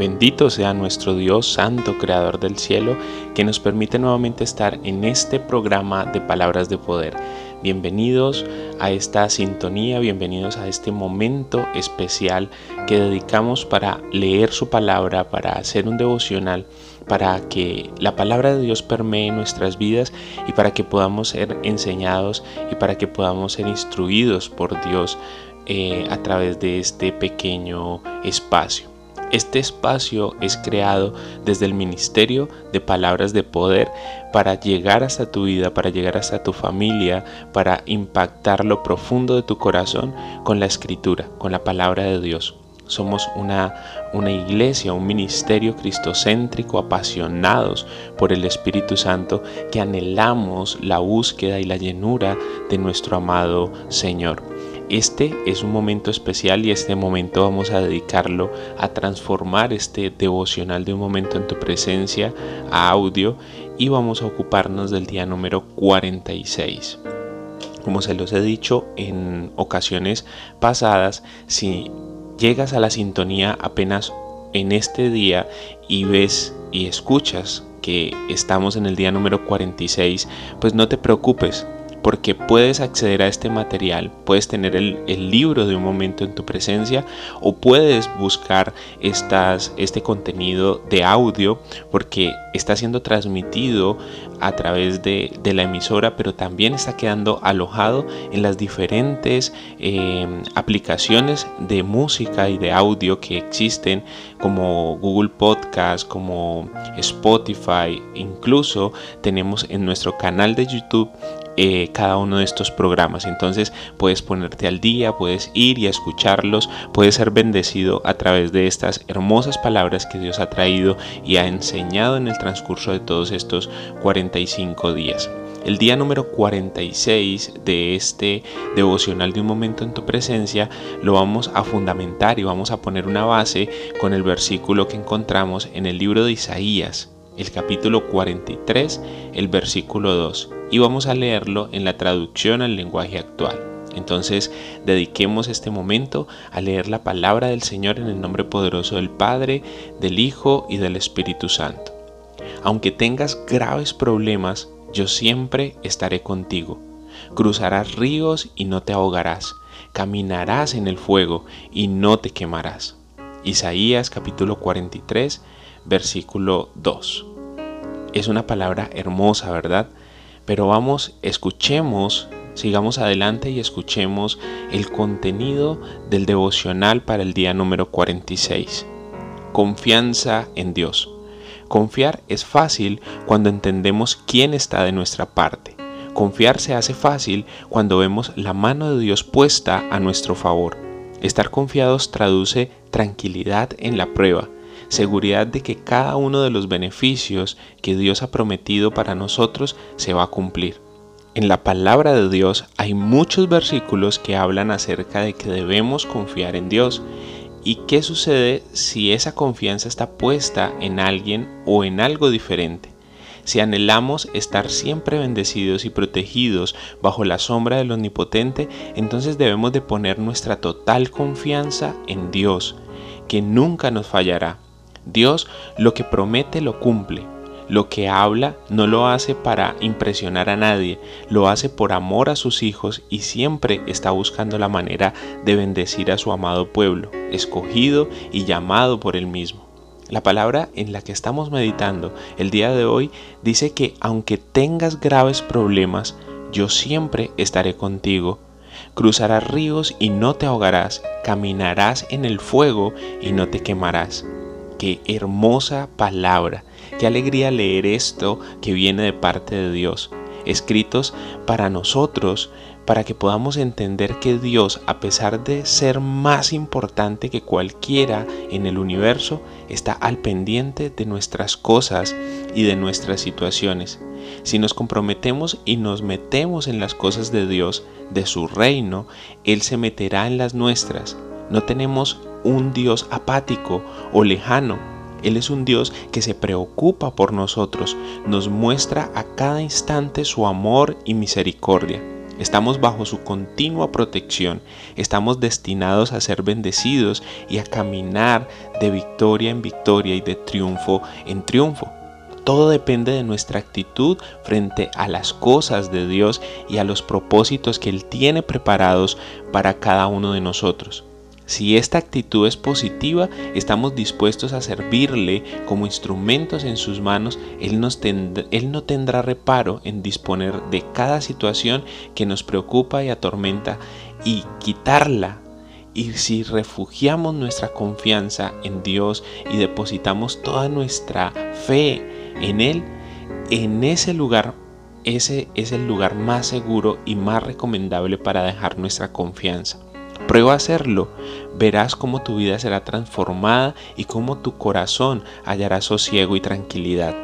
Bendito sea nuestro Dios Santo, Creador del cielo, que nos permite nuevamente estar en este programa de Palabras de Poder. Bienvenidos a esta sintonía, bienvenidos a este momento especial que dedicamos para leer su palabra, para hacer un devocional, para que la palabra de Dios permee nuestras vidas y para que podamos ser enseñados y para que podamos ser instruidos por Dios eh, a través de este pequeño espacio. Este espacio es creado desde el Ministerio de Palabras de Poder para llegar hasta tu vida, para llegar hasta tu familia, para impactar lo profundo de tu corazón con la escritura, con la palabra de Dios. Somos una, una iglesia, un ministerio cristocéntrico, apasionados por el Espíritu Santo, que anhelamos la búsqueda y la llenura de nuestro amado Señor. Este es un momento especial y este momento vamos a dedicarlo a transformar este devocional de un momento en tu presencia a audio y vamos a ocuparnos del día número 46. Como se los he dicho en ocasiones pasadas, si llegas a la sintonía apenas en este día y ves y escuchas que estamos en el día número 46, pues no te preocupes, porque puedes acceder a este material, puedes tener el, libro de un momento en tu presencia o puedes buscar este contenido de audio porque está siendo transmitido a través de, la emisora, pero también está quedando alojado en las diferentes em, aplicaciones de música y de audio que existen como Google Podcast, como Spotify, incluso tenemos en nuestro canal de YouTube eh, cada uno de estos programas. Entonces puedes ponerte al día, puedes ir y escucharlos, puedes ser bendecido a través de estas hermosas palabras que Dios ha traído y ha enseñado en el transcurso de todos estos 45 días. El día número 46 de este devocional de un momento en tu presencia lo vamos a fundamentar y vamos a poner una base con el versículo que encontramos en el libro de Isaías, el capítulo 43, el versículo 2 y vamos a leerlo en la traducción al lenguaje actual. Entonces, dediquemos este momento a leer la palabra del Señor en el nombre poderoso del Padre, del Hijo y del Espíritu Santo. Aunque tengas graves problemas, yo siempre estaré contigo. Cruzarás ríos y no te ahogarás. Caminarás en el fuego y no te quemarás. Isaías capítulo 43, versículo 2. Es una palabra hermosa, ¿verdad? Pero vamos, escuchemos, sigamos adelante y escuchemos el contenido del devocional para el día número 46. Confianza en Dios. Confiar es fácil cuando entendemos quién está de nuestra parte. Confiar se hace fácil cuando vemos la mano de Dios puesta a nuestro favor. Estar confiados traduce tranquilidad en la prueba, seguridad de que cada uno de los beneficios que Dios ha prometido para nosotros se va a cumplir. En la palabra de Dios hay muchos versículos que hablan acerca de que debemos confiar en Dios. ¿Y qué sucede si esa confianza está puesta en alguien o en algo diferente? Si anhelamos estar siempre bendecidos y protegidos bajo la sombra del Omnipotente, entonces debemos de poner nuestra total confianza en Dios, que nunca nos fallará. Dios lo que promete lo cumple. Lo que habla no lo hace para impresionar a nadie, lo hace por amor a sus hijos y siempre está buscando la manera de bendecir a su amado pueblo, escogido y llamado por él mismo. La palabra en la que estamos meditando el día de hoy dice que aunque tengas graves problemas, yo siempre estaré contigo. Cruzarás ríos y no te ahogarás, caminarás en el fuego y no te quemarás qué hermosa palabra, qué alegría leer esto que viene de parte de Dios. escritos para nosotros, para que podamos entender que Dios, a pesar de ser más importante que cualquiera en el universo, está al pendiente de nuestras cosas y de nuestras situaciones. Si nos comprometemos y nos metemos en las cosas de Dios, de su reino, Él se meterá en las nuestras. No tenemos un Dios apático o lejano. Él es un Dios que se preocupa por nosotros, nos muestra a cada instante su amor y misericordia. Estamos bajo su continua protección, estamos destinados a ser bendecidos y a caminar de victoria en victoria y de triunfo en triunfo. Todo depende de nuestra actitud frente a las cosas de Dios y a los propósitos que Él tiene preparados para cada uno de nosotros. Si esta actitud es positiva, estamos dispuestos a servirle como instrumentos en sus manos, él, él, no tendrá reparo en disponer de cada situación que nos preocupa y atormenta y quitarla. Y si refugiamos nuestra confianza en Dios y depositamos toda nuestra fe en Él, en ese lugar ese es el lugar más seguro y más recomendable para dejar nuestra confianza. Prueba a hacerlo, verás cómo tu vida será transformada y cómo tu corazón hallará sosiego y tranquilidad.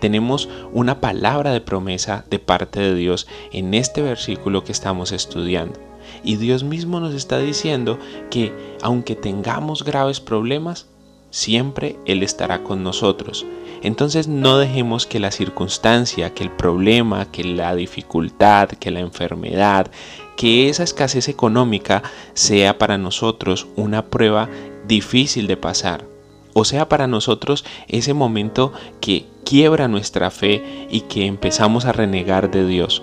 Tenemos una palabra de promesa de parte de Dios en este versículo que estamos estudiando. Y Dios mismo nos está diciendo que aunque tengamos graves problemas, siempre Él estará con nosotros. Entonces no dejemos que la circunstancia, que el problema, que la dificultad, que la enfermedad, que esa escasez económica sea para nosotros una prueba difícil de pasar. O sea para nosotros ese momento que quiebra nuestra fe y que empezamos a renegar de Dios.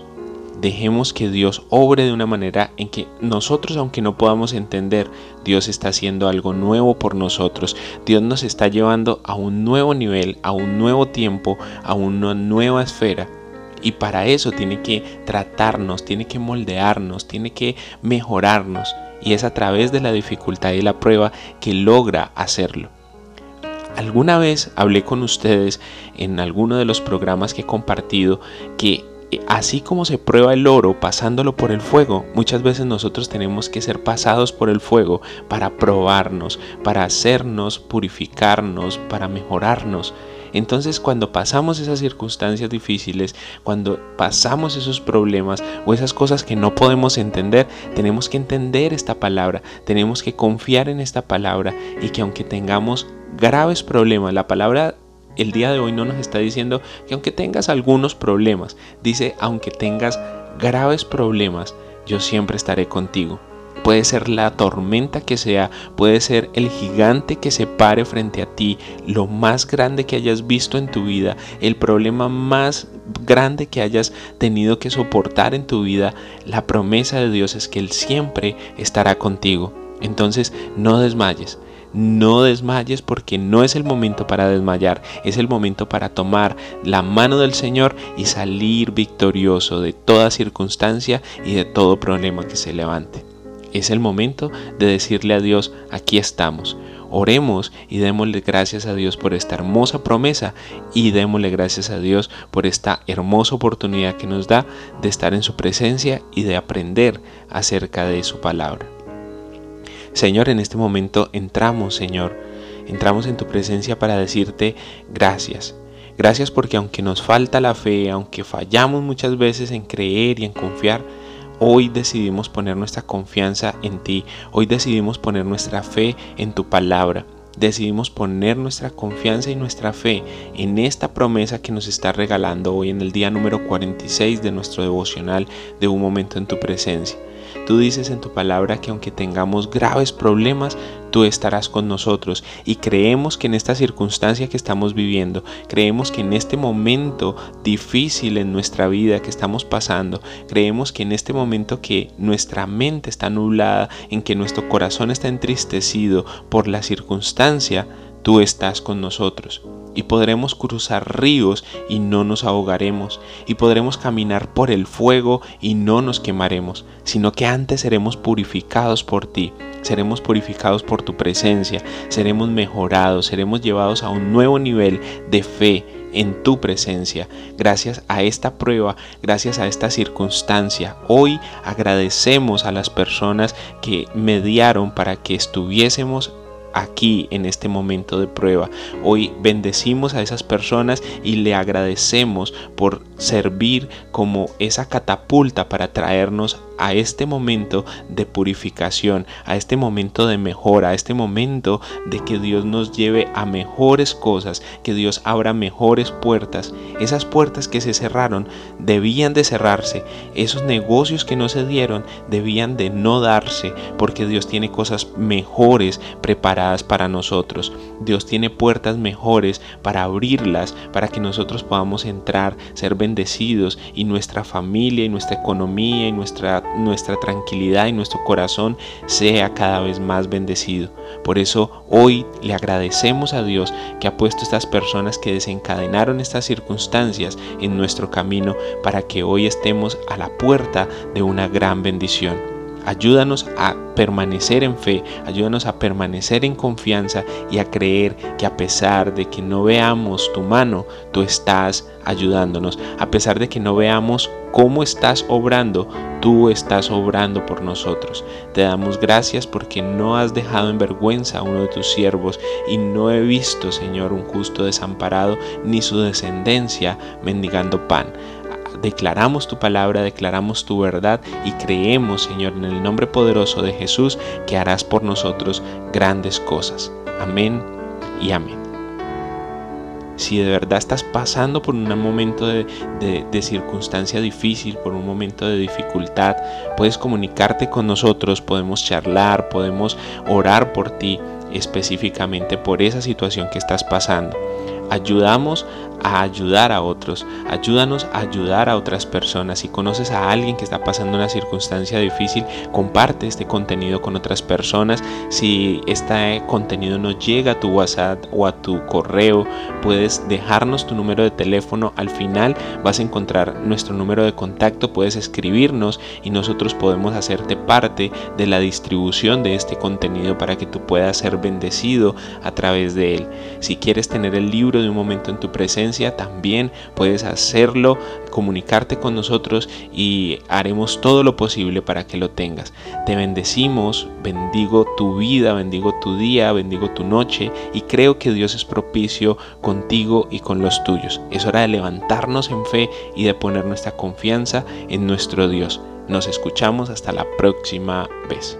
Dejemos que Dios obre de una manera en que nosotros, aunque no podamos entender, Dios está haciendo algo nuevo por nosotros. Dios nos está llevando a un nuevo nivel, a un nuevo tiempo, a una nueva esfera. Y para eso tiene que tratarnos, tiene que moldearnos, tiene que mejorarnos. Y es a través de la dificultad y la prueba que logra hacerlo. Alguna vez hablé con ustedes en alguno de los programas que he compartido que eh, así como se prueba el oro pasándolo por el fuego, muchas veces nosotros tenemos que ser pasados por el fuego para probarnos, para hacernos, purificarnos, para mejorarnos. Entonces cuando pasamos esas circunstancias difíciles, cuando pasamos esos problemas o esas cosas que no podemos entender, tenemos que entender esta palabra, tenemos que confiar en esta palabra y que aunque tengamos graves problemas, la palabra el día de hoy no nos está diciendo que aunque tengas algunos problemas, dice aunque tengas graves problemas, yo siempre estaré contigo. Puede ser la tormenta que sea, puede ser el gigante que se pare frente a ti, lo más grande que hayas visto en tu vida, el problema más grande que hayas tenido que soportar en tu vida, la promesa de Dios es que Él siempre estará contigo. Entonces no desmayes, no desmayes porque no es el momento para desmayar, es el momento para tomar la mano del Señor y salir victorioso de toda circunstancia y de todo problema que se levante. Es el momento de decirle a Dios, aquí estamos. Oremos y démosle gracias a Dios por esta hermosa promesa y démosle gracias a Dios por esta hermosa oportunidad que nos da de estar en su presencia y de aprender acerca de su palabra. Señor, en este momento entramos, Señor, entramos en tu presencia para decirte gracias. Gracias porque aunque nos falta la fe, aunque fallamos muchas veces en creer y en confiar, hoy decidimos poner nuestra confianza en ti, hoy decidimos poner nuestra fe en tu palabra. Decidimos poner nuestra confianza y nuestra fe en esta promesa que nos está regalando hoy en el día número 46 de nuestro devocional de un momento en tu presencia. Tú dices en tu palabra que aunque tengamos graves problemas, tú estarás con nosotros. Y creemos que en esta circunstancia que estamos viviendo, creemos que en este momento difícil en nuestra vida que estamos pasando, creemos que en este momento que nuestra mente está nublada, en que nuestro corazón está entristecido por la circunstancia, tú estás con nosotros y podremos cruzar ríos y no nos ahogaremos, y podremos caminar por el fuego y no nos quemaremos, sino que antes seremos purificados por ti, seremos purificados por tu presencia, seremos mejorados, seremos llevados a un nuevo nivel de fe en tu presencia. Gracias a esta prueba, gracias a esta circunstancia, hoy agradecemos a las personas que mediaron para que estuviésemos aquí en este momento de prueba. Hoy bendecimos a esas personas y le agradecemos por servir como esa catapulta para traernos a este momento de purificación, a este momento de mejora, a este momento de que Dios nos lleve a mejores cosas, que Dios abra mejores puertas. Esas puertas que se cerraron debían de cerrarse, esos negocios que no se dieron debían de no darse, porque Dios tiene cosas mejores preparadas para nosotros. Dios tiene puertas mejores para abrirlas, para que nosotros podamos entrar, ser bendecidos y nuestra familia y nuestra economía y nuestra nuestra tranquilidad y nuestro corazón sea cada vez más bendecido. Por eso hoy le agradecemos a Dios que ha puesto estas personas que desencadenaron estas circunstancias en nuestro camino para que hoy estemos a la puerta de una gran bendición. Ayúdanos a permanecer en fe, ayúdanos a permanecer en confianza y a creer que a pesar de que no veamos tu mano, tú estás ayudándonos. A pesar de que no veamos cómo estás obrando, tú estás obrando por nosotros. Te damos gracias porque no has dejado en vergüenza a uno de tus siervos y no he visto, Señor, un justo desamparado ni su descendencia mendigando pan declaramos tu palabra, declaramos tu verdad y creemos, Señor, en el nombre poderoso de Jesús, que harás por nosotros grandes cosas. Amén y amén. Si de verdad estás pasando por un momento de, de, circunstancia difícil, por un momento de dificultad, puedes comunicarte con nosotros, podemos charlar, podemos orar por ti específicamente por esa situación que estás pasando. Ayudamos a ayudar a otros. Ayúdanos a ayudar a otras personas. Si conoces a alguien que está pasando una circunstancia difícil, comparte este contenido con otras personas. Si este contenido no llega a tu WhatsApp o a tu correo, puedes dejarnos tu número de teléfono. Al final vas a encontrar nuestro número de contacto. Puedes escribirnos y nosotros podemos hacerte parte de la distribución de este contenido para que tú puedas ser bendecido a través de él. Si quieres tener el libro de un momento en tu también puedes hacerlo, comunicarte con nosotros y haremos todo lo posible para que lo tengas. Te bendecimos, bendigo tu vida, bendigo tu día, bendigo tu noche y creo que Dios es propicio contigo y con los tuyos. Es hora de levantarnos en fe y de poner nuestra confianza en nuestro Dios. Nos escuchamos hasta la próxima vez.